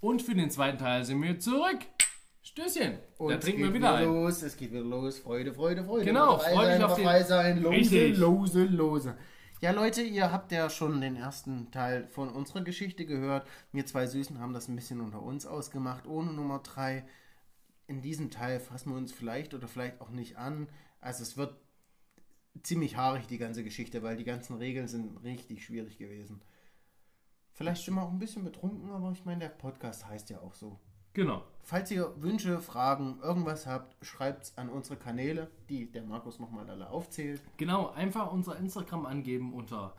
Und für den zweiten Teil sind wir zurück. Stößchen. Und da trinken wir wieder ein. los, es geht wieder los. Freude, Freude, Freude. Genau, Frei freu dich sein, auf den- frei sein. Lose, Richtig. lose, lose. Ja, Leute, ihr habt ja schon den ersten Teil von unserer Geschichte gehört. Wir zwei Süßen haben das ein bisschen unter uns ausgemacht, ohne Nummer drei. In diesem Teil fassen wir uns vielleicht oder vielleicht auch nicht an. Also es wird ziemlich haarig, die ganze Geschichte, weil die ganzen Regeln sind richtig schwierig gewesen. Vielleicht sind wir auch ein bisschen betrunken, aber ich meine, der Podcast heißt ja auch so. Genau. Falls ihr Wünsche, Fragen, irgendwas habt, schreibt an unsere Kanäle, die der Markus nochmal alle aufzählt. Genau, einfach unser Instagram angeben unter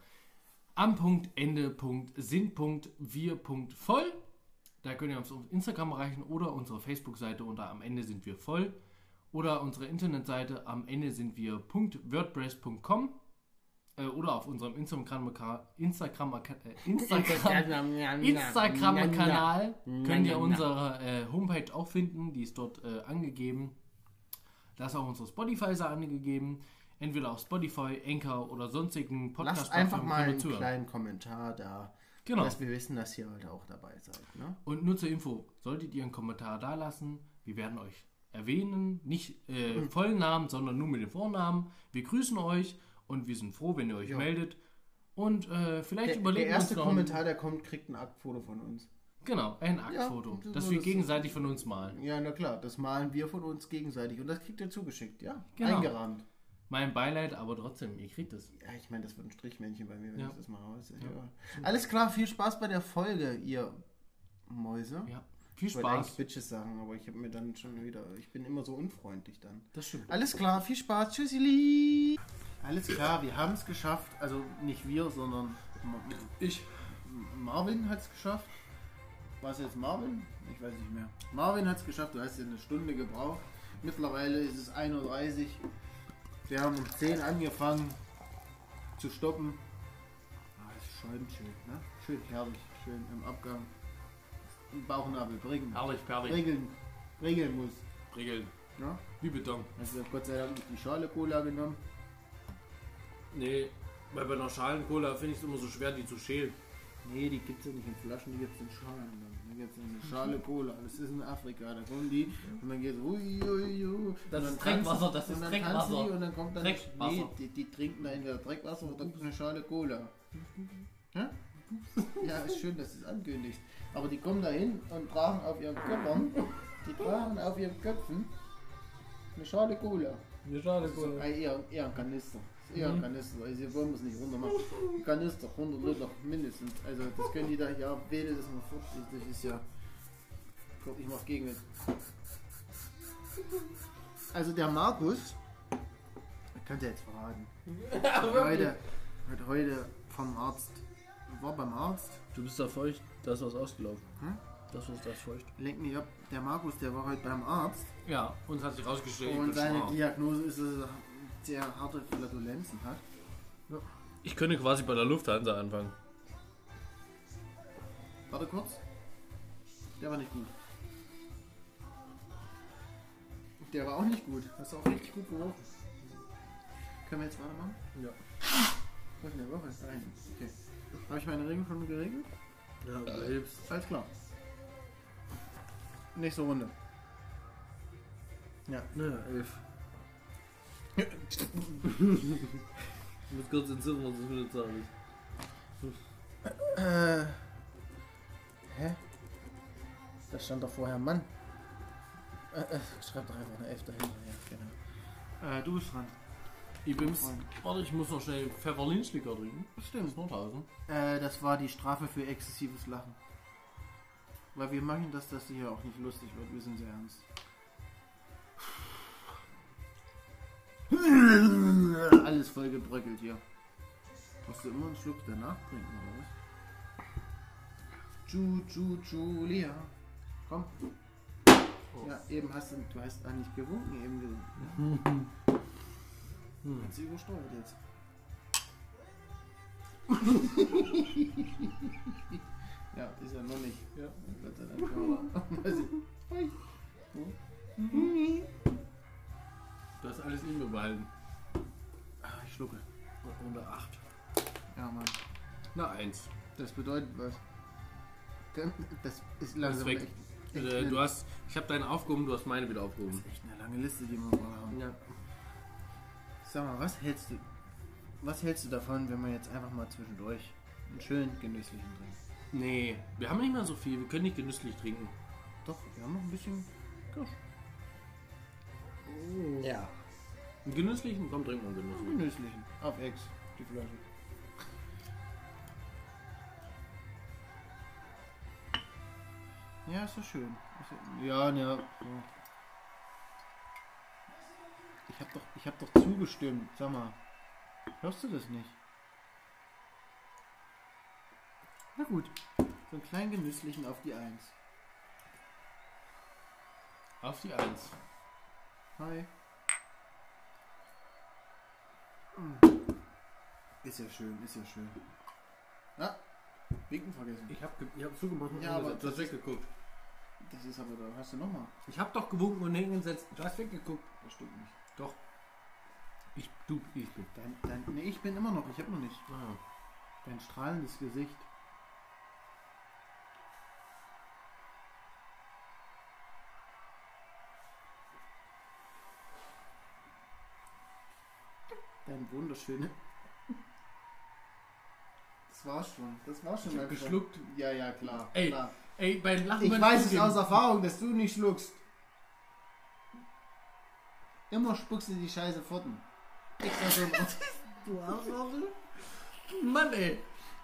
am.ende.sinn.wir.voll. Da könnt ihr uns auf Instagram erreichen oder unsere Facebook-Seite unter am Ende sind wir voll oder unsere Internetseite am Ende sind wir.wordpress.com äh, oder auf unserem Instagram Instagram äh, Instagram Instagram-Kanal könnt ihr unsere äh, Homepage auch finden, die ist dort äh, angegeben. Da ist auch unsere Spotify-Seite angegeben. Entweder auf Spotify, Anchor oder sonstigen podcast Lasst einfach mal einen kleinen Kommentar da, Genau. dass wir wissen, dass ihr heute auch dabei seid. Ne? Und nur zur Info, solltet ihr einen Kommentar da lassen, wir werden euch erwähnen, nicht äh, vollen Namen, sondern nur mit dem Vornamen. Wir grüßen euch und wir sind froh, wenn ihr euch Ja. meldet. Und äh, vielleicht Der, der überlegen wir uns erste noch Kommentar, der kommt, kriegt ein Aktfoto von uns. Genau, ein Aktfoto, das das wir das- gegenseitig von uns malen. Ja, na klar, das malen wir von uns gegenseitig und das kriegt ihr zugeschickt, ja? Genau. Eingerahmt. Mein Beileid, aber trotzdem, ihr kriegt es. Ja, ich meine, das wird ein Strichmännchen bei mir, wenn Ja. ich das mal raus. Ja. Alles klar, viel Spaß bei der Folge, ihr Mäuse. Ja, viel Ich wollte eigentlich Spaß. Bitches sagen, aber ich habe mir dann schon wieder. Ich bin immer so unfreundlich dann. Das stimmt. Alles klar, viel Spaß. Tschüssili. Alles klar, wir haben es geschafft. Also nicht wir, sondern Ich. Marvin hat es geschafft. War es jetzt Marvin? Ich weiß nicht mehr. Marvin hat es geschafft. Du hast ja eine Stunde gebraucht. Mittlerweile ist es 1.30 Uhr. Wir haben um 10 Uhr angefangen zu stoppen. Ah, ist schön, schön, ne? Schön herrlich, schön im Abgang. Im Bauchnabel bringen. Herrlich, perlig. Regeln, regeln muss. Regeln. Ne? Wie Beton. Also Gott sei Dank die Schale Cola genommen. Nee, weil bei einer Schalencola finde ich es immer so schwer, die zu schälen. Nee, die gibt es ja nicht in Flaschen, die gibt es in Schalen. dann. Die gibt es in eine Schale Cola. Das ist in Afrika. Da kommen die und dann geht es ui, ui, ui. Das ist Trinkwasser, das ist und dann Trinkwasser. Und dann kommt dann Trinkwasser. Nee, die, die trinken da entweder Dreckwasser oder eine Schale Cola. Ja, ist schön, dass es ankündigt. Aber die kommen da hin und tragen auf ihren Köpfen, die tragen auf ihren Köpfen eine Schale Cola. Eine Schale So, äh, eher, eher ein Kanister. Eher ein Kanister. Also hier wollen wir es nicht runter machen. Kanister, 100 Liter mindestens. Also das können die da, ja, wähle das mal fort. Das ist ja. Guck, ich mach gegen mit. Also der Markus, ich könnte jetzt verraten, heute, hat heute vom Arzt, war beim Arzt, Du bist da feucht, da ist was ausgelaufen. Hm? Das ist das feucht. lenk mich ab, der Markus, der war heute beim Arzt Ja, uns hat sich rausgestellt. und seine. Diagnose ist, dass er sehr harte Flatulenzen hat. Ich könnte quasi bei der Lufthansa anfangen. Warte kurz. Der war nicht gut. Der war auch nicht gut. Hast du auch richtig gut geworfen. Können wir jetzt weitermachen? Ja. Was in der Woche ist ein. Okay. Habe ich meine Regeln schon geregelt? Ja, du hilfst. Alles klar. Nächste Runde. Ja. Naja, elf. Ich muss kurz entziffern, was das für eine Zahl ist. Äh. Hä? Da stand doch vorher Mann. Äh, äh, schreib doch einfach eine 11 dahinter. Ja, genau. Äh, du bist dran. Ich bin's. Warte, ich muss noch schnell Pfefferlinschlicker trinken. Stimmt. Nordhausen. Äh, das war die Strafe für exzessives Lachen. Weil wir machen das, dass hier auch nicht lustig wird. Wir sind sehr ernst. Alles voll gebröckelt hier. Musst du immer einen Schluck danach trinken, oder was? Ju, Ju, Julia. Komm. Ja, eben hast du, du hast eigentlich gewunken eben gesagt. Hm. Hat sie übersteuert jetzt. Ja, ist ja noch nicht. Ja. Gott sei Dank. Du hast alles in mir behalten. Ah, ich schlucke. Unter 8. Ja, Mann. Na, 1. Das bedeutet was? Das ist Das ist langsam echt, echt, Äh, du hast, ich habe deine aufgehoben, du hast meine wieder aufgehoben. echt eine lange Liste, die wir mal haben. Ja. Sag mal, was hältst du, was hältst du davon, wenn wir jetzt einfach mal zwischendurch einen schönen genüsslichen trinken? Nee, wir haben nicht mehr so viel. Wir können nicht genüsslich trinken. Doch, wir haben noch ein bisschen Kirsch. Ja. Einen genüsslichen? Komm, trink mal einen genüsslichen. Genüsslichen. Auf Ex, die Flasche. Ja, ist doch schön. Ist ja- Ja, ja. ja. Ich hab doch, ich hab doch zugestimmt. Sag mal, hörst du das nicht? Na gut, so einen kleinen genüsslichen auf die Eins. Auf die Eins. Hi. Ist ja schön, ist ja schön. Ah, Winken vergessen. Ich habe ich hab zugemacht und Ja, aber du hast weggeguckt. Das ist aber, da hast du nochmal. Ich habe doch gewunken und hingesetzt. Du hast weggeguckt. Das stimmt nicht. Doch. Ich, du, ich bin. Dein, dein, nee, ich bin immer noch, ich habe noch nicht. Ah. Dein strahlendes Gesicht. Dein wunderschöne. Das war's schon. Das war's schon. Ich geschluckt. Ja, ja, klar. Ey, klar. Ey, beim Lachen Ich weiß es aus Erfahrung, dass du nicht schluckst. Immer spuckst du die Scheiße forten. Extra so ein Du Arschloch. Mann, ey.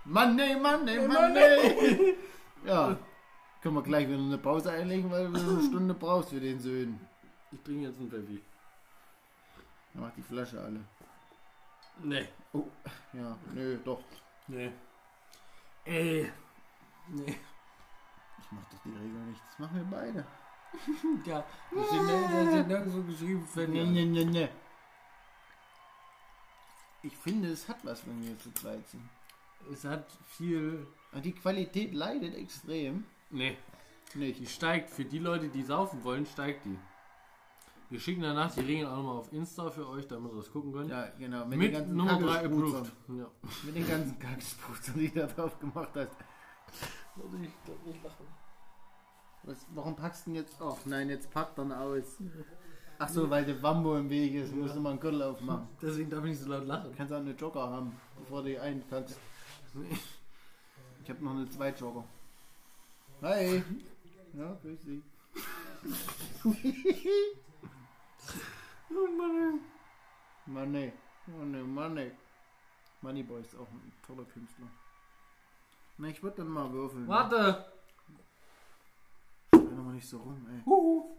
Mann, nee, Mann, nee, Mann, nee. Ja. Können wir gleich wieder eine Pause einlegen, weil du eine Stunde brauchst für den Söhnen. Ich trinke jetzt einen Pfeffi. Dann macht die Flasche alle. Nee. Oh, ja, nö, doch. Nee. Ey. Nee. Ich mach doch die Regel nicht. Das machen wir beide. Ja, das nirg- das nirgendwo geschrieben, Nee, Pfeffi. nee, nee, nee. Ich finde, es hat was, wenn wir zu zweit sind. Es hat viel. Die Qualität leidet extrem. Nee. Nicht. Die steigt. Für die Leute, die saufen wollen, steigt die. Wir schicken danach die Regeln auch nochmal auf Insta für euch, damit ihr das gucken könnt. Ja, genau. Mit, Mit den ganzen Nummer 3 Kackelsputzern. approved. Ja. Mit den ganzen Kackspuzern, die du da drauf gemacht hast. Ich glaub nicht lachen. Was, warum packst du denn jetzt auf? Nein, jetzt packt dann aus. Ach so, weil der Wambo im Weg ist, musst du mal einen Gürtel aufmachen. Deswegen darf ich nicht so laut lachen. Du kannst auch eine Jogger haben, bevor du die einpackst. Ich habe noch eine Zweitjogger. Hi. Ja, grüß dich. Oh Mann. Money. Money, Money. Moneyboy ist auch ein toller Künstler. Na, ich würde dann mal würfeln. Warte! Schrei doch mal nicht so rum, ey. Huhu.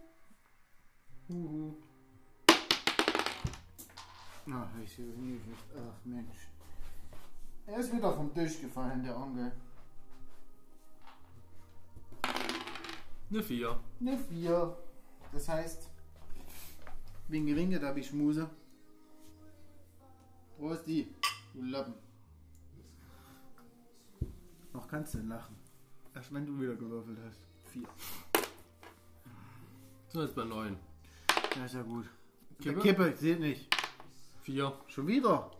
Huhu. Ach, ich sehe nie Ach, Mensch. Er ist wieder vom Tisch gefallen, der Onkel. Eine 4. Eine 4. Das heißt, Winke Winke, da hab ich Schmuse. Prost die, du Lappen. Noch kannst du lachen. Erst wenn du wieder gewürfelt hast. 4. So ist bei 9. Ja, ist ja gut. Kippe? Kippe, seht nicht. 4. Schon wieder.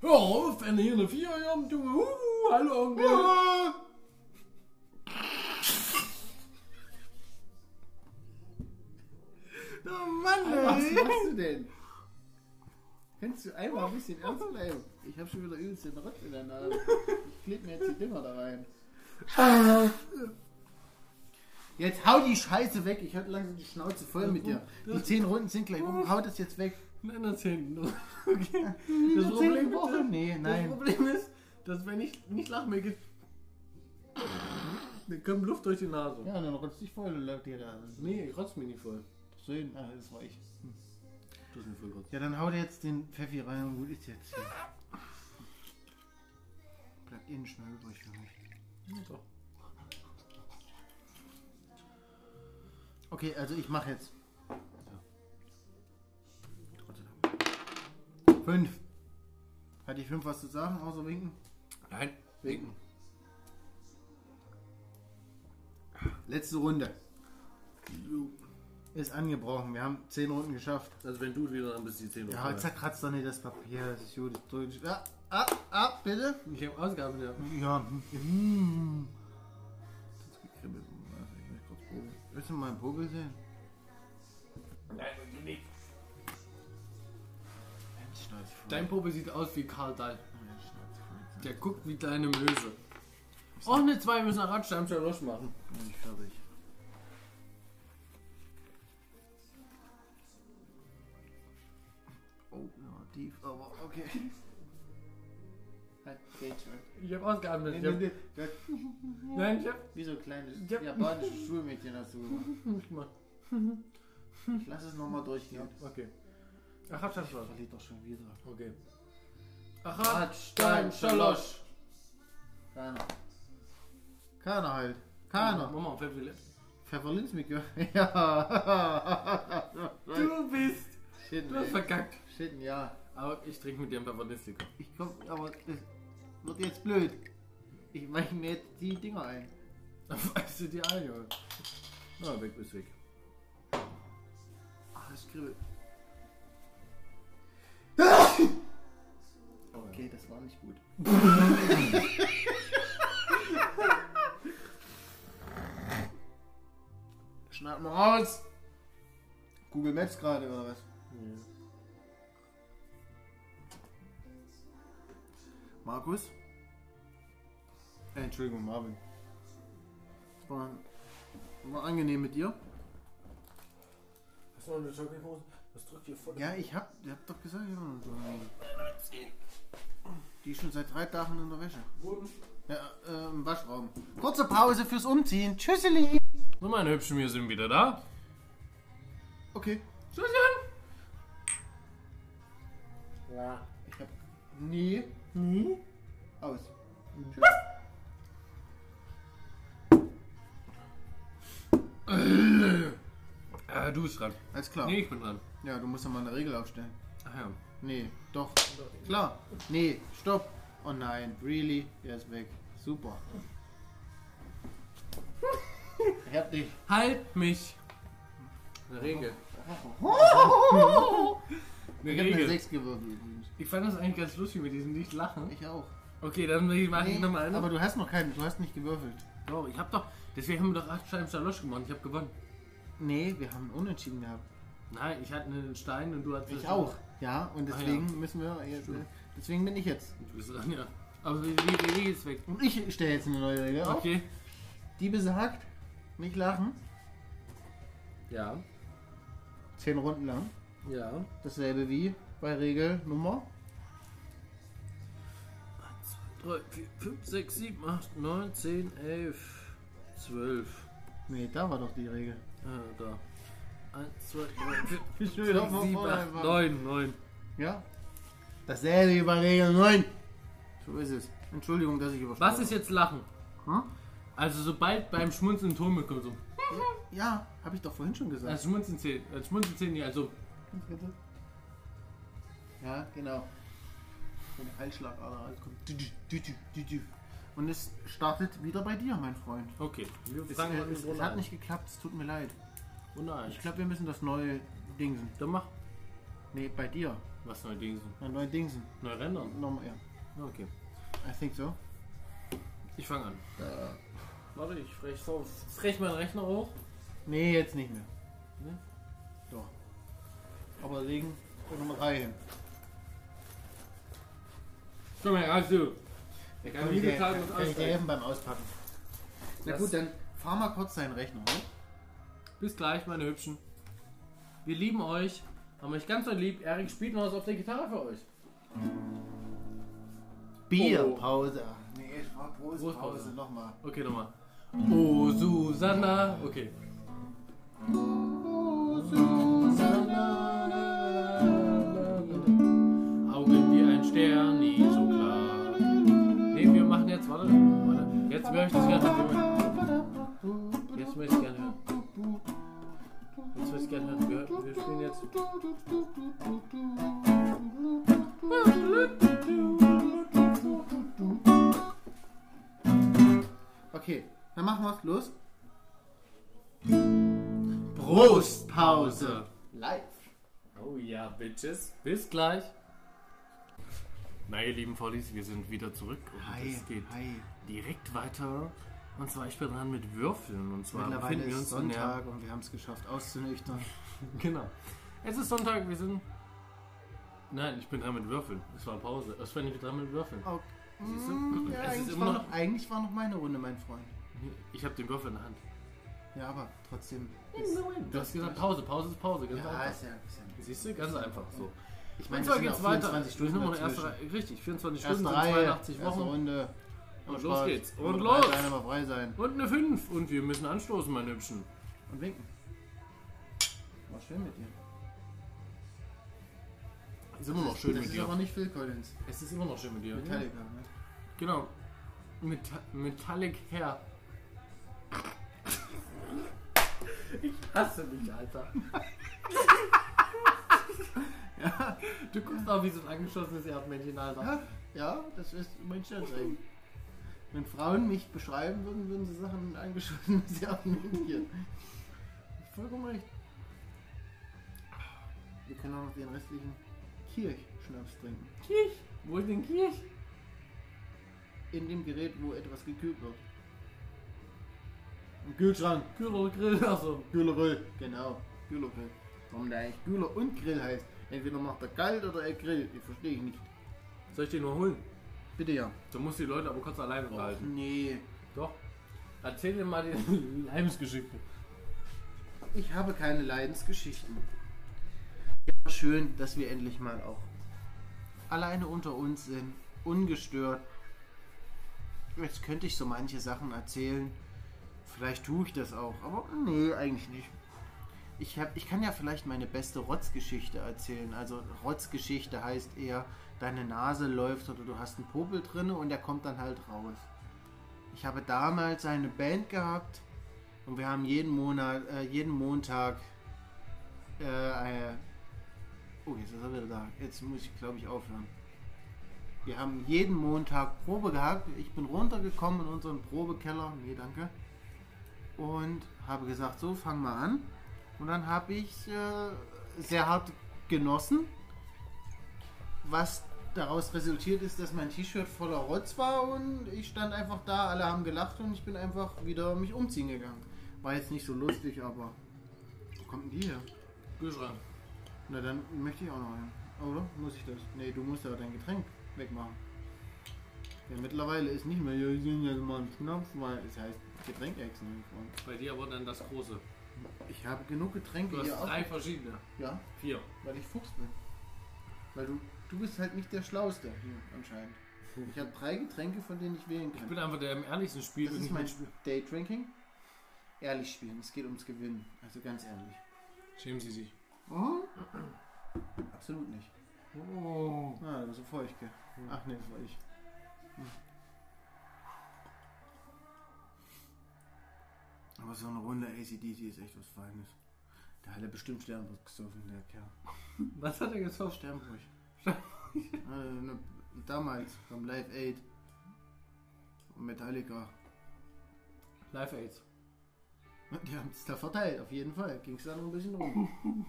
Hör auf, wenn hier eine 4 haben, du. Huhu, hallo Onkel. Denn? Kannst du einmal ein bisschen ernst bleiben? Ich hab schon wieder übelst den Rotz in der Nase. Ich kleb mir jetzt die Dinger da rein. Jetzt hau die Scheiße weg. Ich hatte langsam die Schnauze voll mit dir. Die zehn Runden sind gleich um. Hau das jetzt weg. Nein, das hinten. Okay. Das zehn Problem, Nee, das nein. Problem ist, dass wenn ich nicht lache, mir geht. Dann kommt Luft durch die Nase. Ja, dann rotzt dich voll und läuft dir da. Nee, ich rotz mich nicht voll. Sehen. Ah, das war ich. Das ist mir voll kurz. Ja, dann hau dir jetzt den Pfeffi rein und gut ist jetzt. Hier. Bleibt innen schnell übrig für mich. Ja, doch. Okay, also ich mache jetzt. Fünf. Hat die fünf was zu sagen, außer winken? Nein, winken. Letzte Runde. Ist angebrochen. Wir haben zehn Runden geschafft. Also wenn du wieder dann bist die 10 Ja, zerkratzt doch nicht das Papier. Das ist gut. das drückt- Ja, ah, ah, bitte. Ich habe Ausgaben, ja. Ja. hm. kribbel. Also, ich möchte kurz Popel. Willst du mal einen Popel sehen? Nein, du nicht. Dein Popel sieht aus wie Karl Dahl. Voll. Der guckt wie kleine Möse. Och ne, zwei müssen nach Radstein Schalosch machen. Bin ich fertig. Tief, aber okay. Halt, geht schon. Ich hab ausgeatmet. Nee, Ich hab, nee, nee. nein, ich hab. Wie so ein kleines Ja. japanisches Schulmädchen hast du gemacht. Mal. Ich lass es nochmal durchgehen. Okay. Ach, Radstein Ich Schalosch. verliere doch schon wieder. Okay. Ach, Radstein Schalosch. Keiner. Keiner halt. Keiner. Mama, auf Pfeffer Pfefferlinzmikör. Ja. Du bist. Shit, Du hast verkackt. Shit, ja. Aber ich trinke mit dir ein Pfefferlistiker. Ich komm, aber das wird jetzt blöd. Ich mache mir jetzt die Dinger ein. Dann weißt du die ein, Junge. Na, weg ist weg. Ach, es kribbelt. Oh. Okay, das war nicht gut. Schneid mal raus! Google Maps gerade oder was? Ja. Markus? Äh, Entschuldigung, Marvin. Es war, war angenehm mit dir. Hast du noch eine Jogginghose? Das drückt hier voll. Ja, ich hab, ihr habt doch gesagt, ja, so. die ist schon seit drei Tagen in der Wäsche. Wurden. Ja, äh, im Waschraum. Kurze Pause fürs Umziehen. Tschüsseli. So, meine Hübschen, wir sind wieder da. Okay. Tschüsschen. Ja. Ich hab nie, nie aus. Tschüss. Äh, du bist dran. Alles klar. Nee, ich bin dran. Ja, du musst ja mal eine Regel aufstellen. Ach ja. Nee, doch. Klar. Nee, stopp. Oh nein, really? Der ist weg. Super. Ich hab dich. Halt mich. Eine Regel. Ich hab eine Regel. 6 gewürfelt übrigens. Ich fand das eigentlich ganz lustig mit diesem Nicht-Lachen. Ich auch. Okay, dann mache ich Nee, nochmal aber eine. du hast noch keinen, du hast nicht gewürfelt. Doch, ich hab doch. Deswegen haben wir doch acht Scheiben Schalosch gemacht. Ich hab gewonnen. Nee, wir haben unentschieden gehabt. Nein, ich hatte einen Stein und du hattest. Ich auch. Ja, und Ah, deswegen müssen wir jetzt, äh, deswegen bin ich jetzt. Du bist dran, ja. Aber die die Regel ist weg. Und ich stelle jetzt eine neue Regel auf. Okay. Die besagt, nicht lachen, Ja. zehn Runden lang. Ja. Dasselbe wie bei Regel Nummer 3, 4, 5, 6, 7, 8, 9, 10, 11, 12. Nee, da war doch die Regel. Ah, da. 1, 2, 3, 4, Ich 5, will doch 6, mal 7, vorne 8, anfangen. 9, 9. Ja? Dasselbe wie bei Regel 9. So ist es. Entschuldigung, dass ich übersprungen Was ist jetzt Lachen? Hm? Also sobald beim Schmunzeln Ton bekommt, so. Ja, habe ich doch vorhin schon gesagt. Also Schmunzeln zählt. Also Schmunzeln zählt nicht, also. Ja, genau. Wenn der Halsschlagader rauskommt. Und es startet wieder bei dir, mein Freund. Okay. Wir Es, fangen äh, es, es hat nicht geklappt, es tut mir leid. Runde eins. Ich glaube, wir müssen das neue Dingsen. Dann mach. Nee, bei dir. Was neue Dinge sind. Ein neue Dingsen. Neue Rändern. Nochmal, ja. Okay. I think so. Ich fange an. Warte, ich frech, so, frech meinen Rechner hoch. Nee, jetzt nicht mehr. Ne? Doch. Aber legen wir Nummer 3 hin. Komm mal, also. Der Kann ich nie bezahlen und kann ich dir aussteigen. helfen beim Auspacken? Na Das- gut, dann fahr mal kurz deinen Rechner hoch. Bis gleich, meine Hübschen. Wir lieben euch. Haben euch ganz so lieb. Erik spielt noch was auf der Gitarre für euch. Bierpause. Nee, es war Brustpause. Brustpause. Nochmal. Okay, nochmal. Oh, Susanna. Okay. Augen Jetzt möchte ich gerne hören. Jetzt möchte ich gerne hören. Jetzt möchte ich gerne hören. Wir, wir spielen jetzt. Okay, dann machen wir es. Los. Brustpause. Live. Oh ja, Bitches. Bis gleich. Na, ihr lieben Vollies, wir sind wieder zurück und Hi, es geht hi. direkt weiter Und zwar, ich bin dran mit Würfeln. Und zwar Mittlerweile wir ist uns der- Sonntag und wir haben es geschafft auszunüchtern. Genau. Es ist Sonntag, wir sind. Nein, ich bin dran mit Würfeln. Es war Pause. Es war nicht dran mit Würfeln. Oh, Siehst du? mm, ja, Es ist eigentlich, immer war noch- noch, eigentlich war noch meine Runde, mein Freund. Ich habe den Würfel in der Hand. Ja, aber trotzdem. Du hast gesagt Pause, Pause ist Pause. Ganz Ja, einfach. ist ja, ist ja Siehst du? Ganz einfach so. Ich Und meine, zwar es geht's auch weiter. 24 Wir Stunden noch. Reihe. Richtig, 24 Erste Stunden, Reihe, 82 erste Wochen. Runde. Und los geht's. Und Und los. sein, aber frei sein. Und eine 5. Und wir müssen anstoßen, meine Hübschen. Und winken. War schön mit dir. Ist immer noch schön das mit ist dir. aber nicht Phil Collins. Es ist immer noch schön mit dir. Metallica, ne? Genau. Meta Metallic Hair. Ich hasse dich, Alter. Ja, Du guckst auch wie so ein angeschossenes Erdmännchen, Alter. ja, das ist mein Sternzeichen. Wenn Frauen mich beschreiben würden, würden sie Sachen mit angeschossen sie argumentieren. Vollkommen recht. Wir können auch noch den restlichen Kirchschnaps trinken. Kirch? Wo ist denn Kirch? In dem Gerät, wo etwas gekühlt wird. Im Kühlschrank. Kühler Grill, also. Kühlergrill. Genau. Kühlergrill. Warum der eigentlich Kühler und Grill heißt. Entweder macht er kalt oder er grillt. Ich verstehe ich nicht. Soll ich den nur holen? Bitte ja. Du musst die Leute aber kurz alleine unterhalten. Nee. Doch. Erzähl dir mal die Leibesgeschichte. Ich habe keine Leidensgeschichten. Ja, schön, dass wir endlich mal auch alleine unter uns sind, ungestört. Jetzt könnte ich so manche Sachen erzählen. Vielleicht tue ich das auch, aber nee, eigentlich nicht. Ich, hab, ich kann ja vielleicht meine beste Rotzgeschichte erzählen. Also Rotzgeschichte heißt eher, deine Nase läuft oder du hast einen Popel drin und der kommt dann halt raus. Ich habe damals eine Band gehabt und wir haben jeden Monat, äh, jeden Montag äh. Oh, jetzt ist er wieder da. Jetzt muss ich, glaube ich, aufhören. Wir haben jeden Montag Probe gehabt. Ich bin runtergekommen in unseren Probekeller. Nee, danke. Und habe gesagt, so, fang mal an. Und dann habe ich äh, sehr hart genossen. Was daraus resultiert ist, dass mein T-Shirt voller Rotz war und ich stand einfach da, alle haben gelacht und ich bin einfach wieder mich umziehen gegangen. War jetzt nicht so lustig, aber wo kommt denn die her? Kühlschrank. Na dann möchte ich auch noch einen. Oder? Muss ich das? Nee, du musst ja dein Getränk wegmachen. Ja, mittlerweile ist nicht mehr, ja, ich sind jetzt mal ein Schnaps, weil es heißt Getränkex, mein Freund. Bei dir aber dann das große. Ich habe genug Getränke Du hast hier drei verschiedene. Ja, Vier. weil ich Fuchs bin. Weil du, du bist halt nicht der Schlauste hier anscheinend. Ich habe drei Getränke, von denen ich wählen Ich kann. bin einfach der im ehrlichsten Spiel. Das ist mein mitspiel. Daydrinking. Ehrlich spielen, es geht ums Gewinnen. Also ganz ehrlich. Schämen Sie sich. Mhm. Absolut nicht. Oh. Ah, das war so Feuchtke. Ach nee, das war ich. Hm. Aber so eine Runde ACDC ist echt was Feines. Da hat er bestimmt Sternburg gesoffen, der Kerl. Was hat er gesoffen? Sternburg. äh, ne, damals beim Live Aid. Und Metallica. Live Aids. Die haben es da verteilt, auf jeden Fall. Ging es da noch ein bisschen rum.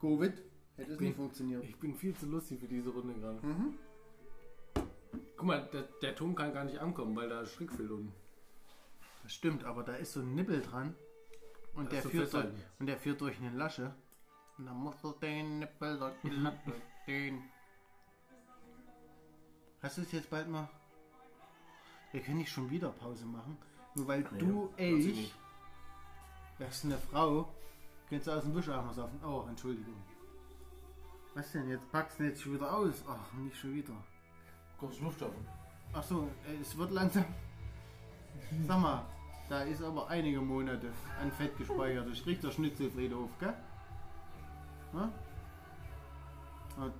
Covid hätte es Bin- nicht funktioniert. Ich bin viel zu lustig für diese Runde gerade. Mhm. Guck mal, der, der Ton kann gar nicht ankommen, weil da ist Strick fehlt unten. Das stimmt, aber da ist so ein Nippel dran. Und, Das der ist so führt, durch, und der führt durch eine Lasche. Und dann musst du den Nippel durch die Lasche ziehen. Hast du es jetzt bald mal? Wir können nicht schon wieder Pause machen. Nur weil Nee, du, nicht. wärst eine Frau, könntest du aus dem Wischeimer saufen. Oh, Entschuldigung. Was denn? Jetzt packst du jetzt schon wieder aus. Ach, nicht schon wieder. Kurz Luft schaffen. Ach so, äh, es wird langsam. Sag mal, da ist aber einige Monate an Fett gespeichert. Ich krieg der Schnitzelfriedhof, gell? Na? Und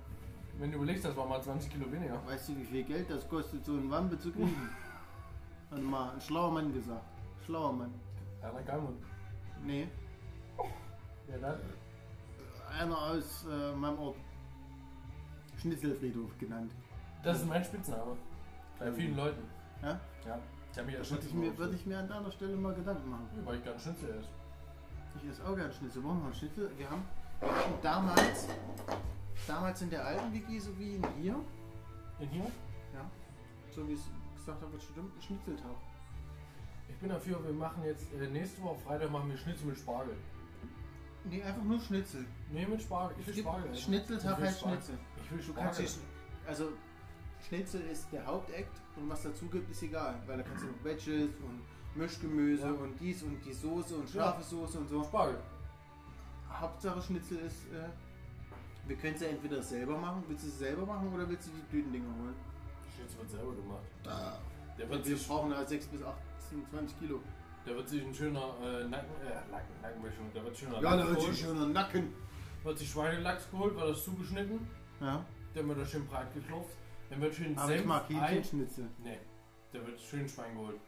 Wenn du überlegst, das war mal 20 Kilo weniger. weißt du, wie viel Geld das kostet, so eine Wampe zu kriegen? Hat mal ein schlauer Mann gesagt. Schlauer Mann. Ja, na geil, Mann. Nee, Ja, dann. einer aus äh, meinem Ort. Schnitzelfriedhof genannt. Das ist mein Spitzname. Bei vielen Leuten. Ja? Ja. Ich habe ja Würde ich, mir, würde ich mir an deiner Stelle mal Gedanken machen. Weil ich gerne Schnitzel esse. Ich esse auch gerne Schnitzel. Wollen wir mal Schnitzel? Wir haben, wir hatten damals, damals in der alten WG, so wie in hier, In hier? ja, so wie es gesagt habe, wird stimmt, ein Schnitzeltag. Ich bin dafür, wir machen jetzt äh, nächste Woche Freitag machen wir Schnitzel mit Spargel. Nee, einfach nur Schnitzel. Nee, mit Spargel. Ich will Spargel. Schnitzeltag Ich will heißt Spargel. Schnitzel. Ich will Spargel. also Schnitzel ist der Hauptakt und was dazu gibt, ist egal, weil da kannst du noch Veggies und Mischgemüse Ja. und dies und die Soße und Ja. scharfe Soße und so. Spargel. Hauptsache Schnitzel ist, äh, wir können es ja entweder selber machen, willst du es selber machen oder willst du die Tütendinger holen? Schnitzel wird selber gemacht. Da. Der wird Wir sich, brauchen da 6 bis 18, 20 Kilo. der wird sich ein schöner äh, Nacken, äh, Nacken, Nackenwäschung. Der wird schöner Ja, da wird sich schöner Nacken. Wird sich Schweinelachs geholt, wird das zugeschnitten. Ja, Dann wird er schön breit geklopft. Dann wird schön aber ich Senf, mag Ei. Hähnchenschnitzel. Nee, der wird schön Schwein geholt.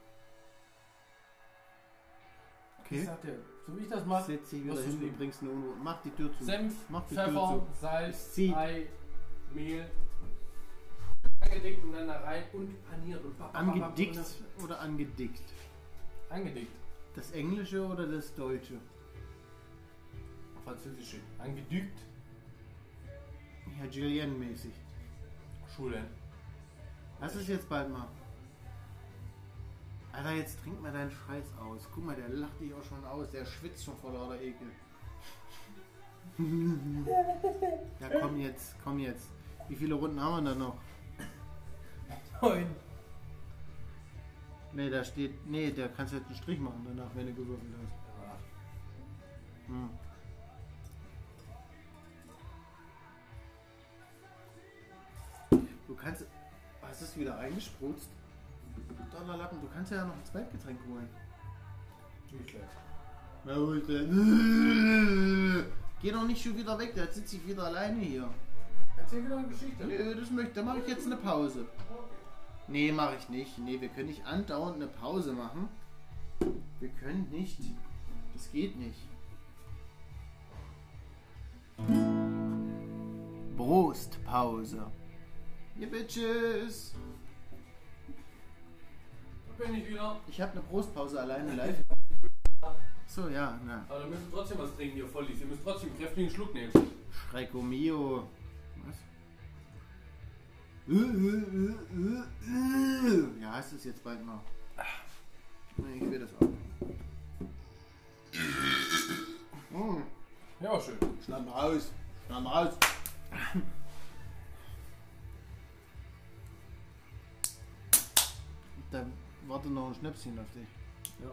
Ich Okay. sag dir, so wie ich das mache, Setz dich wieder hin und bringst eine Unruhe. Mach die Tür zu. Senf, Mach die Tür Pfeffer, zu. Salz, Zieh. Ei, Mehl, angedickt und dann da rein und paniert und bap, bap, bap, bap, Angedickt und oder angedickt? Angedickt. Das Englische oder das Deutsche? Französische. Angedickt. Ja, Julienne-mäßig. Schulen. Lass es jetzt bald mal. Alter, jetzt trink mal deinen Scheiß aus. Guck mal, der lacht dich auch schon aus. Der schwitzt schon vor lauter Ekel. ja, komm jetzt, komm jetzt. Wie viele Runden haben wir da noch? Neun. Ne, da steht. Ne, da kannst du jetzt einen Strich machen danach, wenn du gewürfelt hast. Hm. Kannst. Hast du es wieder reingesprutzt? Donnerlappen, du kannst ja noch ein Zweitgetränk holen. Nicht schlecht. Na, wo ist der? Geh doch nicht schon wieder weg, der sitzt sich wieder alleine hier. Erzähl wieder eine Geschichte. Nö, das möchte, da mache ich jetzt eine Pause. Nee, mache ich nicht. Nee, wir können nicht andauernd eine Pause machen. Wir können nicht. Das geht nicht. Brustpause. Ihr Bitches. Da bin ich wieder. Ich habe eine Brustpause alleine live. So, ja, na. Aber da müssen wir trotzdem was trinken, ihr Vollis. Ihr müsst trotzdem einen kräftigen Schluck nehmen. Schrecko mio. Was? Ja, es jetzt bald mal. Nee, ich will das auch. Mm. Ja, schön. Schnapp mal raus. Schnapp mal raus. Da wartet noch ein Schnäpschen auf dich. Ja.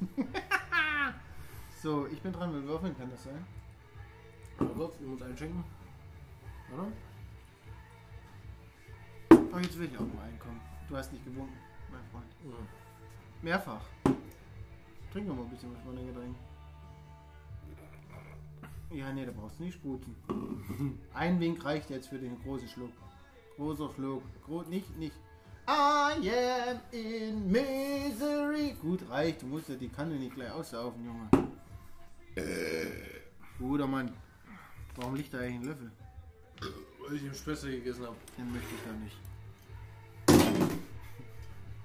So, ich bin dran mit Würfeln, kann das sein? Kurz, ich muss einschenken. Oder? Oh, jetzt will ich auch mal einkommen. Du hast nicht gewunken, mein Freund. Mhm. Mehrfach. Trink noch mal ein bisschen was von den Getränk. Ja, nee, da brauchst du nicht spruten. Ein Wink reicht jetzt für den großen Schluck. Großer Schluck. Gro nicht, nicht. I am in misery. Gut, reicht. Du musst ja die Kanne nicht gleich aussaufen, Junge. Guter Mann. Warum liegt da eigentlich ein Löffel? Weil ich im Späße gegessen habe. Den möchte ich da nicht.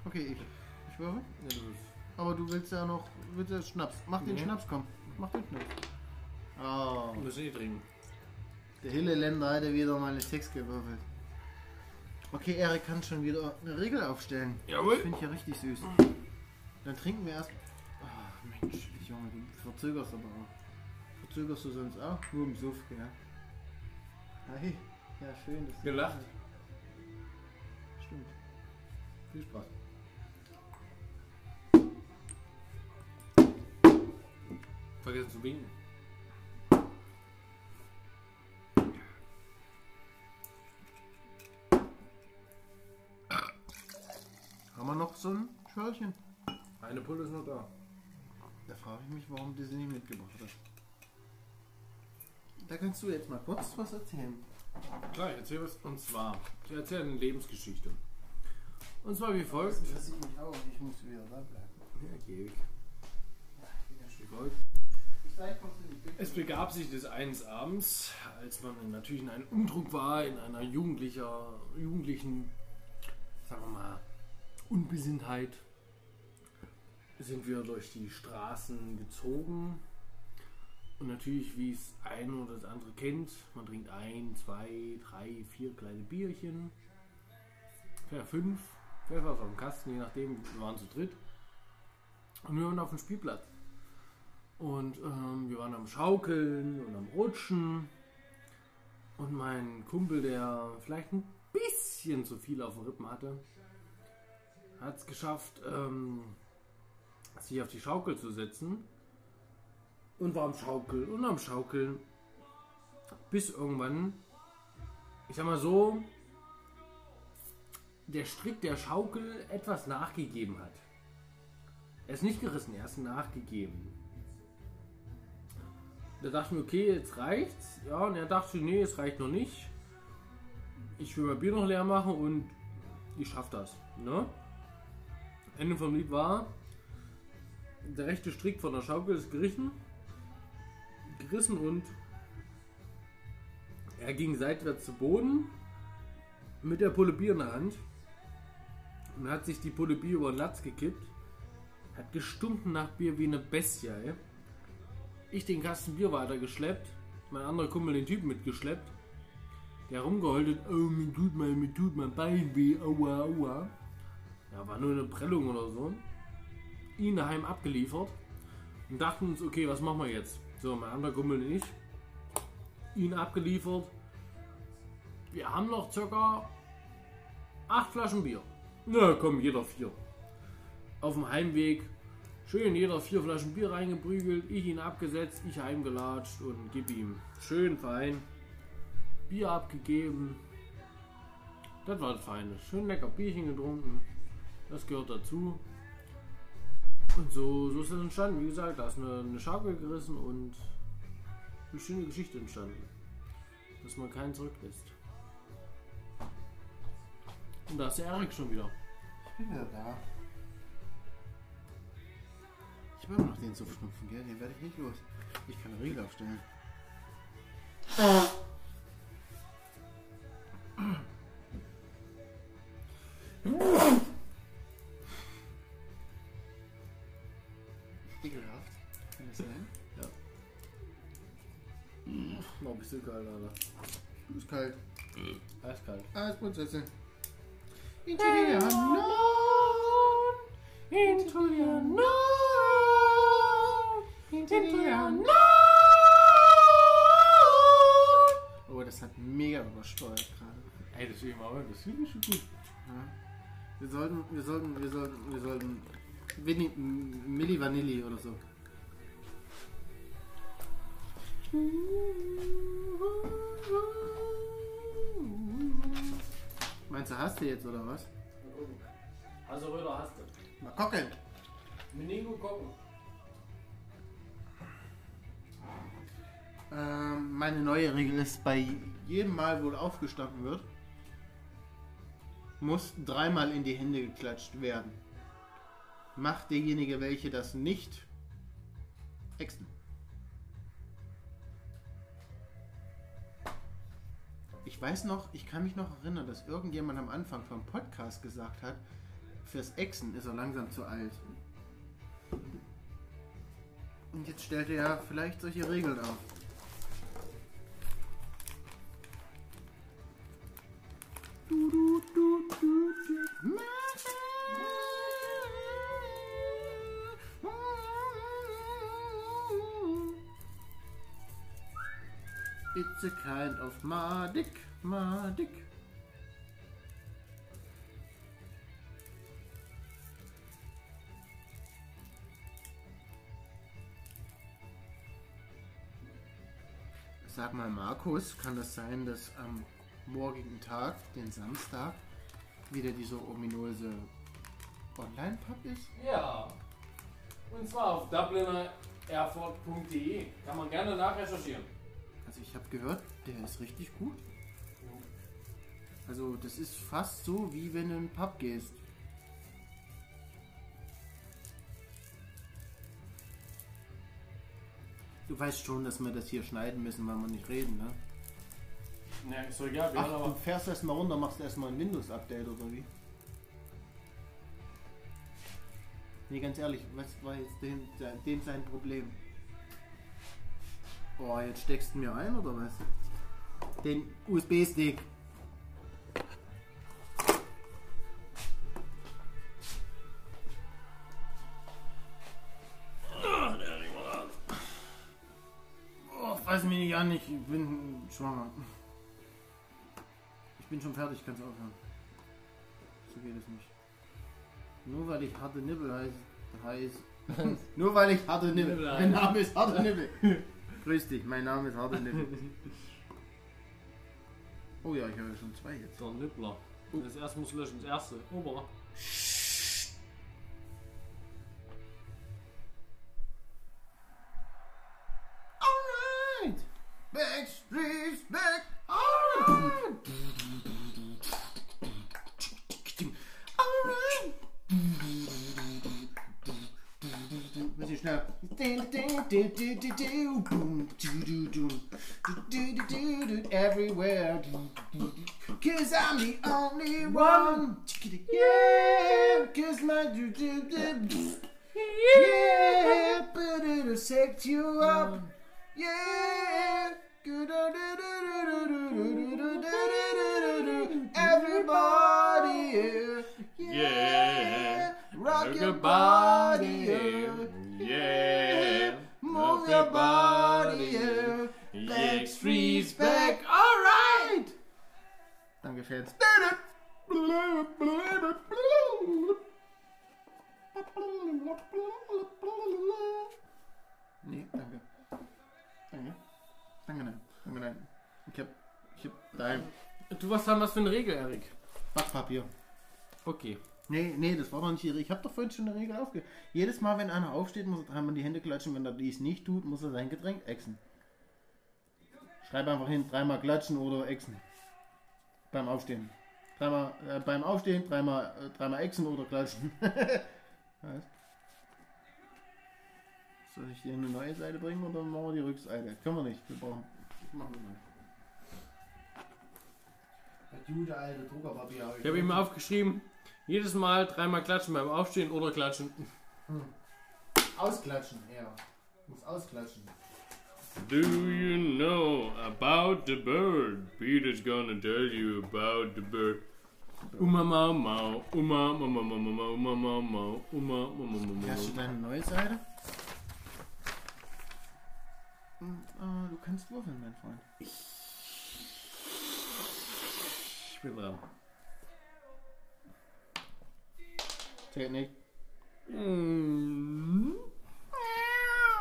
Okay, ich. Ich. Ja, ist Aber du willst ja noch. Willst ja Schnaps. Mach den Nee. Schnaps, komm. Mach den Schnaps. Oh, Wir müssen eh trinken. der Hilleländer hatte wieder mal eine Text gewürfelt. Okay, Erik kann schon wieder eine Regel aufstellen. Jawohl. Finde ich ja richtig süß. Dann trinken wir erst. Ach Mensch, Junge, du verzögerst aber auch. Verzögerst du sonst auch? Nur im Suff, gell? Hi. Ja, schön. Dass du- Gelacht. Stimmt. Viel Spaß. Vergessen zu winken. Haben wir noch so ein Schörlchen? Eine Pulle ist noch da. Da frage ich mich, warum du sie nicht mitgebracht hast. Da kannst du jetzt mal kurz was erzählen. Klar, ich erzähle was. Und zwar, ich erzähle eine Lebensgeschichte. Und zwar wie folgt. interessiert mich auch. Ich muss wieder da bleiben. Ja, geh. Es begab sich des eines Abends, als man natürlich in einem Umdruck war, in einer jugendlicher, jugendlichen, sagen wir mal, Unbesinntheit, sind wir durch die Straßen gezogen Und natürlich, wie es ein oder das andere kennt, man trinkt ein, zwei, drei, vier kleine Bierchen. Ja, fünf. Pfeffer dem Kasten, je nachdem, wir waren zu dritt. Und wir waren auf dem Spielplatz. Und ähm, wir waren am Schaukeln und am Rutschen. Und mein Kumpel, der vielleicht ein bisschen zu viel auf den Rippen hatte, hat es geschafft, ähm, sich auf die Schaukel zu setzen. Und war am Schaukeln und am Schaukeln. Bis irgendwann, ich sag mal so, der Strick der Schaukel etwas nachgegeben hat. Er ist nicht gerissen, er ist nachgegeben. Da dachte ich mir, okay, jetzt reicht's. Ja, und er dachte, nee, es reicht noch nicht. Ich will mein Bier noch leer machen und ich schaff das. Ne? Ende vom Lied war, der rechte Strick von der Schaukel ist gerissen, gerissen und er ging seitwärts zu Boden mit der Pulle Bier in der Hand und hat sich die Pulle Bier über den Latz gekippt. Hat gestunken nach Bier wie eine Bestie. Ey. Ich den Kasten Bier weitergeschleppt, mein anderer Kumpel den Typen mitgeschleppt. Der rumgeholtet, oh, mir tut mein, mir tut mein Bein weh, aua, aua. Ja, war nur eine Prellung oder so. Ihn daheim abgeliefert und dachten uns, okay, was machen wir jetzt? So, mein anderer Kumpel und ich. Ihn abgeliefert. Wir haben noch circa acht Flaschen Bier. Na komm, jeder vier. Auf dem Heimweg schön jeder vier Flaschen Bier reingeprügelt, ich ihn abgesetzt, ich heimgelatscht und gib ihm schön fein Bier abgegeben. Das war das Feine. Schön lecker Bierchen getrunken. Das gehört dazu. Und so, so ist das entstanden. Wie gesagt, da ist eine, eine Schaukel gerissen und eine schöne Geschichte entstanden. Dass man keinen zurücklässt. Und da ist der Erik schon wieder. Ich bin wieder da. Ich habe immer noch den Suffschnupfen, gell? Den werde ich nicht los. Ich kann eine Regel aufstellen. ein bisschen kalt, Alter. Du bist kalt. Eiskalt. Eisprinzessin. Into the unknown. Into the unknown. Into the unknown. Oh, das hat mega übersteuert gerade. Ey, das ich mal hören. Das finde ich schon gut. Ja. Wir sollten, wir sollten, wir sollten, wir sollten M- Milli Vanilli oder so. Meinst du, hast du jetzt oder was? Also Röder hast du. Mal gucken. Meningo gucken. Ähm, meine neue Regel ist, bei jedem Mal, wo aufgestanden wird, muss dreimal in die Hände geklatscht werden. Macht derjenige, welche das nicht, exen. Ich weiß noch, ich kann mich noch erinnern, dass irgendjemand am Anfang vom Podcast gesagt hat, fürs Exen ist er langsam zu alt. Und jetzt stellt er ja vielleicht solche Regeln auf. Du, du, It's a kind of Madik, Madik. Sag mal, Markus, kann das sein, dass am morgigen Tag, den Samstag, wieder diese ominöse Online-Pub ist? Ja. Und zwar auf dublinererfurt.de. Kann man gerne nachrecherchieren. Also ich habe gehört, der ist richtig gut. Also das ist fast so, wie wenn du in einen Pub gehst. Du weißt schon, dass wir das hier schneiden müssen, weil wir nicht reden, ne? Ja, ist doch egal. Wir Ach, haben du aber fährst erstmal runter, machst erstmal ein Windows-Update oder wie? Nee, ganz ehrlich, was war jetzt dem, dem sein Problem? Oh, jetzt steckst du mir ein oder was? Den USB-Stick. Oh, fass mich nicht an, ich bin schwanger. Ich bin schon fertig, kannst aufhören. So geht es nicht. Nur weil ich harte Nippel heiß, heiß. Nur weil ich harte Nippel. Nippel Mein. Name ist harte Nippel. Grüß dich, mein Name ist Nippel. Oh ja, ich habe ja schon zwei jetzt. Der Nippler. Das erste muss löschen, das erste. Ober. Gefällt's. Nee, danke. Danke. Danke, nein. Danke, nein. Ich hab. Ich hab. Nein. Du, was haben wir für eine Regel, Erik? Backpapier. Okay. Nee, nee, das war doch nicht die Regel. Ich habe doch vorhin schon eine Regel aufge... Jedes Mal, wenn einer aufsteht, muss er dreimal die Hände klatschen. Wenn er dies nicht tut, muss er sein Getränk exen. Schreib einfach hin, dreimal klatschen oder exen. Beim Aufstehen. Dreimal, äh, beim Aufstehen, dreimal, äh, dreimal exen oder klatschen. Was? Soll ich dir eine neue Seite bringen oder machen wir die Rückseite? Können wir nicht. Wir brauchen... Machen wir mal. Das gute alte Druckerpapier. Ich habe ihm aufgeschrieben, jedes Mal dreimal klatschen beim Aufstehen oder klatschen. Ausklatschen, ja. Muss ausklatschen. Do you know about the bird? Peter's gonna tell you about the bird. Uma mau mau, uma mau mau mau mau uma mau mau, uma mau mau mau Hast du deine neue Seite? Hm, äh, du kannst würfeln, mein Freund. Ich bin dran. Zählt nicht.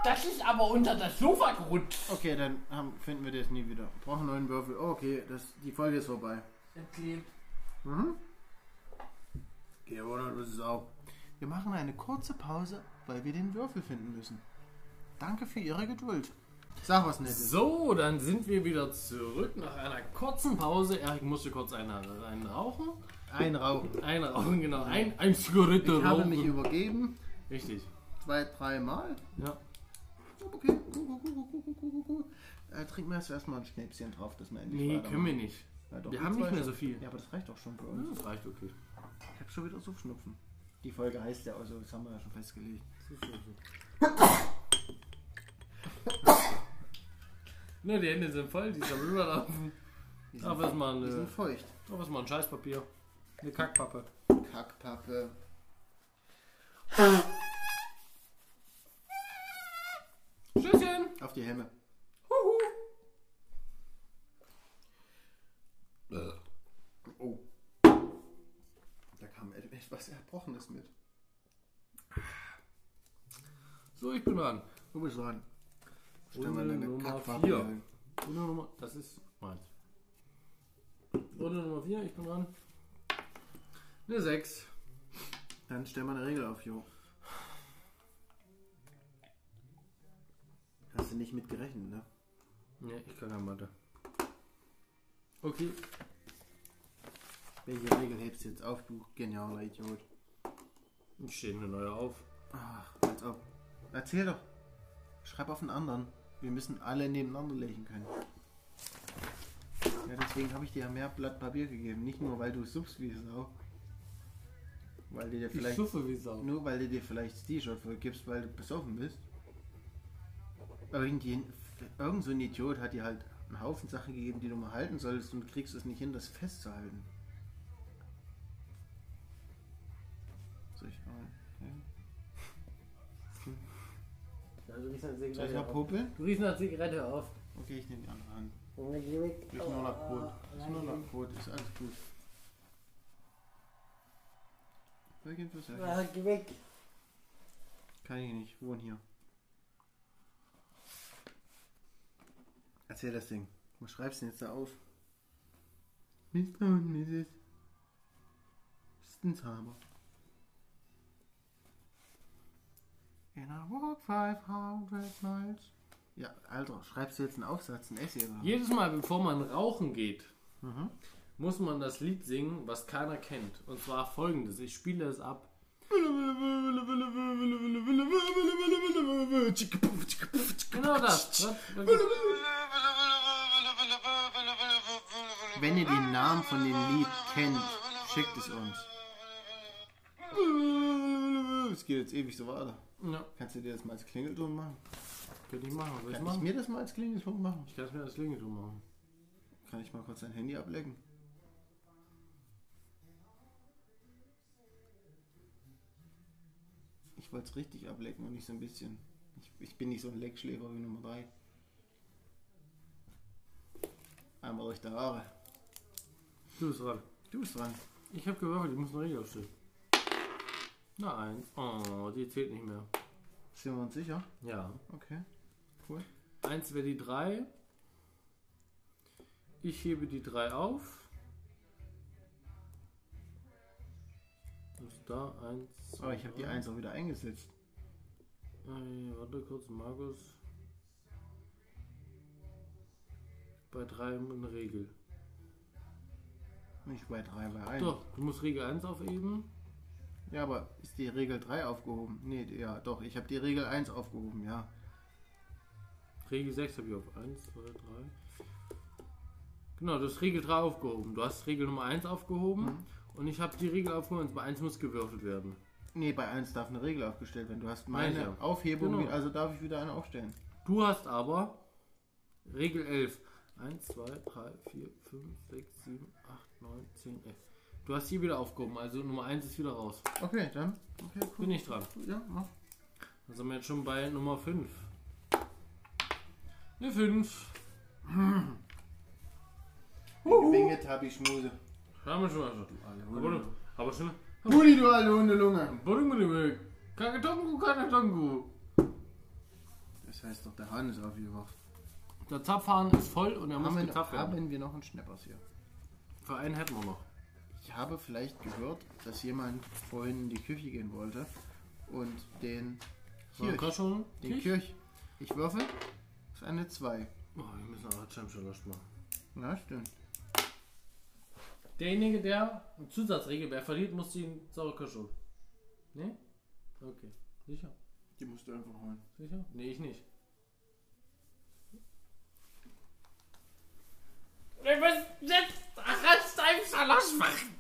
Das ist aber unter das Sofa gerutscht. Okay, dann haben, finden wir das nie wieder. Brauchen einen neuen Würfel. Oh, okay, das, die Folge ist vorbei. Mhm. Okay, oder das ist auch. Wir machen eine kurze Pause, weil wir den Würfel finden müssen. Danke für Ihre Geduld. Sag was Nettes. So, dann sind wir wieder zurück nach einer kurzen Pause. Erik musste kurz einen, einen rauchen. Ein Rauchen. Ein Rauchen, genau. Ein, ein Zigarette Ich habe mich übergeben. Richtig. Zwei, dreimal. Ja okay, cool, cool, cool, cool äh, trinken wir erstmal ein Schnäpschen drauf, dass wir endlich Nee, können wir nicht. Ja, doch, wir haben nicht mehr so viel. Ja, aber das reicht doch schon bei uns. Das reicht, okay. Ich hab schon wieder so Schnupfen. Die Folge heißt ja, also das haben wir ja schon festgelegt. Nur ne, die Hände sind voll, die sind rüberlaufen. Da was mal eine, äh, sind feucht. Da was mal ein Scheißpapier. Eine Kackpappe. Kackpappe. Tschüsschen! Auf die Hemme. Oh. Da kam etwas Erbrochenes mit. So, ich bin dran. Du bist dran. Stell Runde mal deine Nummer Kackpappe vier. hin. Runde Nummer, das ist meins. Runde Nummer 4, ich bin dran. Eine 6. Dann stell mal eine Regel auf, Jo. Nicht mit gerechnet, ne? Ne, ich kann keine Mathe. Okay, Welche Regel hebst du jetzt auf, du genialer Idiot? ich stehe eine neue auf. Ach, als ob. Erzähl doch. Schreib auf einen anderen. Wir müssen alle nebeneinander legen können. Ja, deswegen habe ich dir ja mehr Blatt Papier gegeben. Nicht nur, weil du suffst wie Sau. Weil du dir Ich vielleicht. schuffe wie Sau. Nur weil du dir vielleicht das T-Shirt voll gibst, weil du besoffen bist. Irgendwie Irgend so ein Idiot hat dir halt einen Haufen Sachen gegeben, die du mal halten solltest und kriegst es nicht hin, das festzuhalten. Soll ich mal. Also, riechst eine Soll ich Zigarette mal auf. popeln? Du riechst eine Zigarette auf. Okay, ich nehme die andere weg. Ist nur nach Brot. Ist nur nach Brot, ist alles gut. Ich? Ah, Geh weg. Kann ich nicht, wohne hier. Erzähl das Ding. Was schreibst du denn jetzt da auf? Mr. und Mrs. Stenshaber. And I walk 500 miles. Ja, Alter, schreibst du jetzt einen Aufsatz, ein Essay oder? Jedes Mal, bevor man rauchen geht, Mhm. muss man das Lied singen, was keiner kennt. Und zwar folgendes. Ich spiele es ab. Genau das. Was- Wenn ihr den Namen von dem Lied kennt, schickt es uns. Es geht jetzt ewig so weiter. Ja, Kannst du dir das mal als Klingelton machen? könnte ich machen. Kann ich machen? mir das mal als Klingelton machen? Ich kann es mir als Klingelton machen. Kann ich mal kurz dein Handy ablecken? Ich wollte es richtig ablecken und nicht so ein bisschen. Ich, ich bin nicht so ein Leckschläfer wie Nummer 3. Einmal durch die Haare. Du bist dran. Du bist dran. Ich habe gewürfelt, ich muss eine Regel aufstellen. Na, eins. Oh, die zählt nicht mehr. Sind wir uns sicher? Ja. Okay. Cool. Eins wäre die drei. Ich hebe die drei auf. Was ist da? Eins. Aber ich habe die 1 auch wieder eingesetzt. Äh, warte kurz, Markus. Bei drei eine Regel. Nicht bei 3 bei 1. Doch, du musst Regel 1 aufheben. Ja, aber ist die Regel 3 aufgehoben? Nee, ja, doch. Ich habe die Regel 1 aufgehoben, ja. Regel 6 habe ich auf 1, 2, 3. Genau, du hast Regel 3 aufgehoben. Du hast Regel Nummer 1 aufgehoben. Mhm. Und ich habe die Regel aufgehoben. Bei 1 muss gewürfelt werden. Nee, bei 1 darf eine Regel aufgestellt werden. Du hast Meine meine ja. Aufhebung, Genau. also darf ich wieder eine aufstellen. Du hast aber Regel 11. 1, 2, 3, 4, 5, 6, 7, 8, 9, 10, 11. Du hast hier wieder aufgehoben, also Nummer 1 ist wieder raus. Okay, dann. Okay, cool. Bin ich dran. Ja, mach. Dann sind wir jetzt schon bei Nummer 5. Eine 5. Binge, Tabi, Schmuse. Haben wir schon mal schon. Aber, aber schon. Rudi, du alte Hundelunge. Buddelmuddel. Kakatongu, Kakatongu. Das heißt doch, der Hahn ist aufgewacht. Der Zapfhahn ist voll und er muss Haben wir, gezapft werden. haben wir noch einen Schnappers hier? Für einen hätten wir noch. Ich habe vielleicht gehört, dass jemand vorhin in die Küche gehen wollte und den Kirch, schon? den Kirch. Ich würfel. Das ist eine 2. Oh, wir müssen aber Champion löschen machen. Ja, stimmt. Derjenige, der eine Zusatzregel, wer verliert, muss den Sauerkirsch holen. Ne? Okay. Sicher? Die musst du einfach holen. Sicher? Nee, ich nicht. Wir müssen jetzt Resteinverlass machen.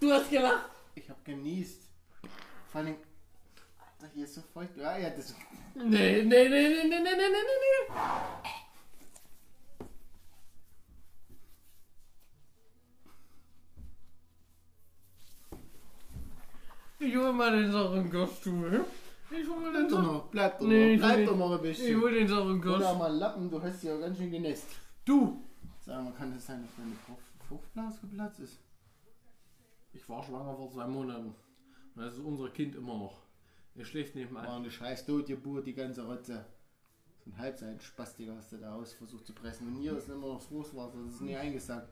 Du hast gelacht. Ich habe genießt. Vor allem. Alter, hier ist so feucht. Ja, ja, das. Nee, nee, nee, nee, nee, nee, nee, nee, nee. Ich hol mal den sauren Kostüm. Ich hol den Bleib doch noch, bleib doch Nee, noch, ich bleib will doch nicht. noch ein Ich bisschen. hol den sauren Oder Kostüm. mal Lappen, du hast ja ganz schön genässt. Du! Sag mal, kann das sein, dass deine Frucht- Fruchtblase geplatzt ist? Ich war schwanger vor zwei Monaten. Und das ist unser Kind immer noch. Er schläft nebenan. War eine scheiß Totgeburt, die ganze Rotze. So ein Halbseitenspastiker hast du da aus versucht zu pressen. Und hier ist immer noch das Wurstwasser, das ist nie eingesackt.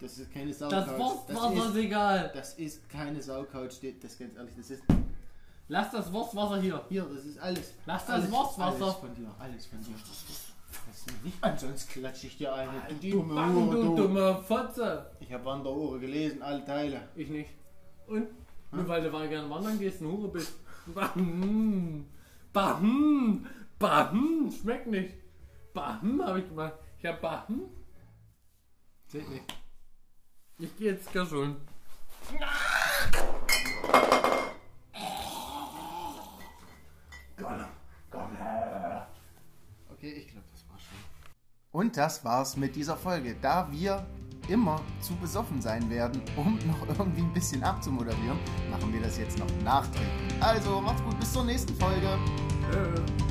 Das ist keine Saucouch. Das war ist, egal. das ist keine Saucouch, steht das ganz ehrlich. Das ist Lass das Wurstwasser hier. hier, das ist alles. Lass das alles, Wurstwasser. Alles von dir, alles von dir. Das ist nicht an, sonst klatsche ich dir eine. Du Du dumme Bang, Hure, du du. dumme Fotze. Ich habe Wanderohre gelesen, alle Teile. Ich nicht. Und? Nur weil du mal gerne wandern gehst, ein Hure bist. Bahm. Bahm. Bahm. Schmeckt nicht. Bahm habe ich gemacht. Ich hab Bahm. Zählt nicht. Ich gehe jetzt Kirsch holen. Okay, ich glaube, das war schon. Und das war's mit dieser Folge. Da wir immer zu besoffen sein werden, um noch irgendwie ein bisschen abzumoderieren, machen wir das jetzt noch nachträglich. Also, macht's gut, bis zur nächsten Folge. Äh.